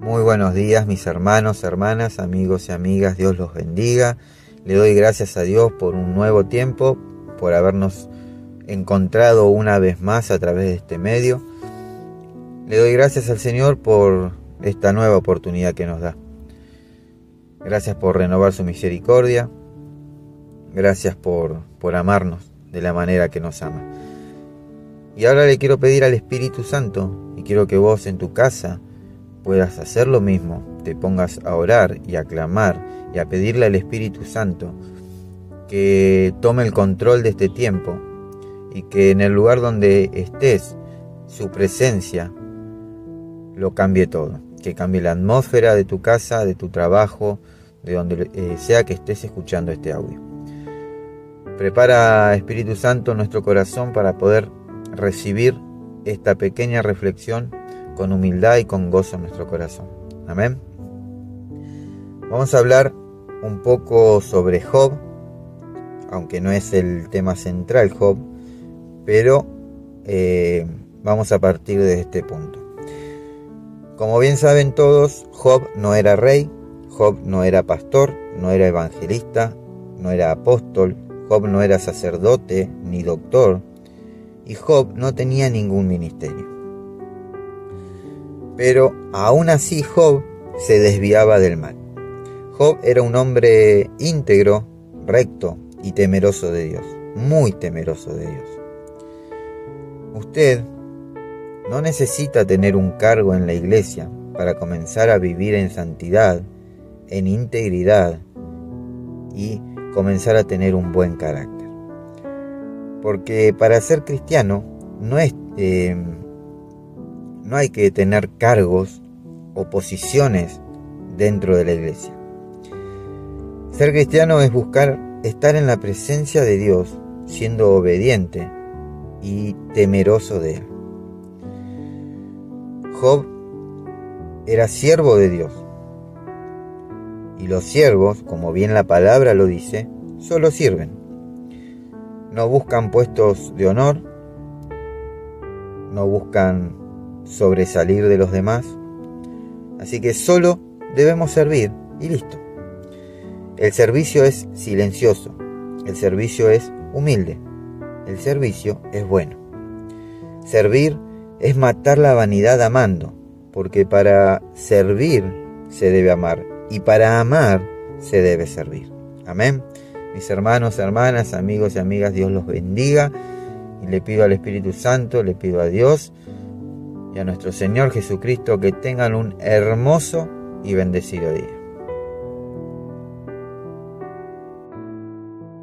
Muy buenos días mis hermanos, hermanas, amigos y amigas, Dios los bendiga. Le doy gracias a Dios por un nuevo tiempo, por habernos encontrado una vez más a través de este medio. Le doy gracias al Señor por esta nueva oportunidad que nos da. Gracias por renovar su misericordia. Gracias por, por amarnos de la manera que nos ama. Y ahora le quiero pedir al Espíritu Santo, y quiero que vos en tu casa, puedas hacer lo mismo, te pongas a orar y a clamar y a pedirle al Espíritu Santo que tome el control de este tiempo y que en el lugar donde estés, su presencia lo cambie todo, que cambie la atmósfera de tu casa, de tu trabajo, de donde eh, sea que estés escuchando este audio. Prepara Espíritu Santo nuestro corazón para poder recibir esta pequeña reflexión con humildad y con gozo en nuestro corazón. Amén. Vamos a hablar un poco sobre Job, aunque no es el tema central Job, pero eh, vamos a partir de este punto. Como bien saben todos, Job no era rey, Job no era pastor, no era evangelista, no era apóstol, Job no era sacerdote ni doctor, y Job no tenía ningún ministerio. Pero aún así Job se desviaba del mal. Job era un hombre íntegro, recto y temeroso de Dios, muy temeroso de Dios. Usted no necesita tener un cargo en la iglesia para comenzar a vivir en santidad, en integridad y comenzar a tener un buen carácter. Porque para ser cristiano no es eh, no hay que tener cargos o posiciones dentro de la iglesia. Ser cristiano es buscar estar en la presencia de Dios, siendo obediente y temeroso de Él. Job era siervo de Dios. Y los siervos, como bien la palabra lo dice, solo sirven. No buscan puestos de honor, no buscan sobresalir de los demás. Así que solo debemos servir y listo. El servicio es silencioso, el servicio es humilde, el servicio es bueno. Servir es matar la vanidad amando, porque para servir se debe amar y para amar se debe servir. Amén. Mis hermanos, hermanas, amigos y amigas, Dios los bendiga y le pido al Espíritu Santo, le pido a Dios y a nuestro Señor Jesucristo que tengan un hermoso y bendecido día.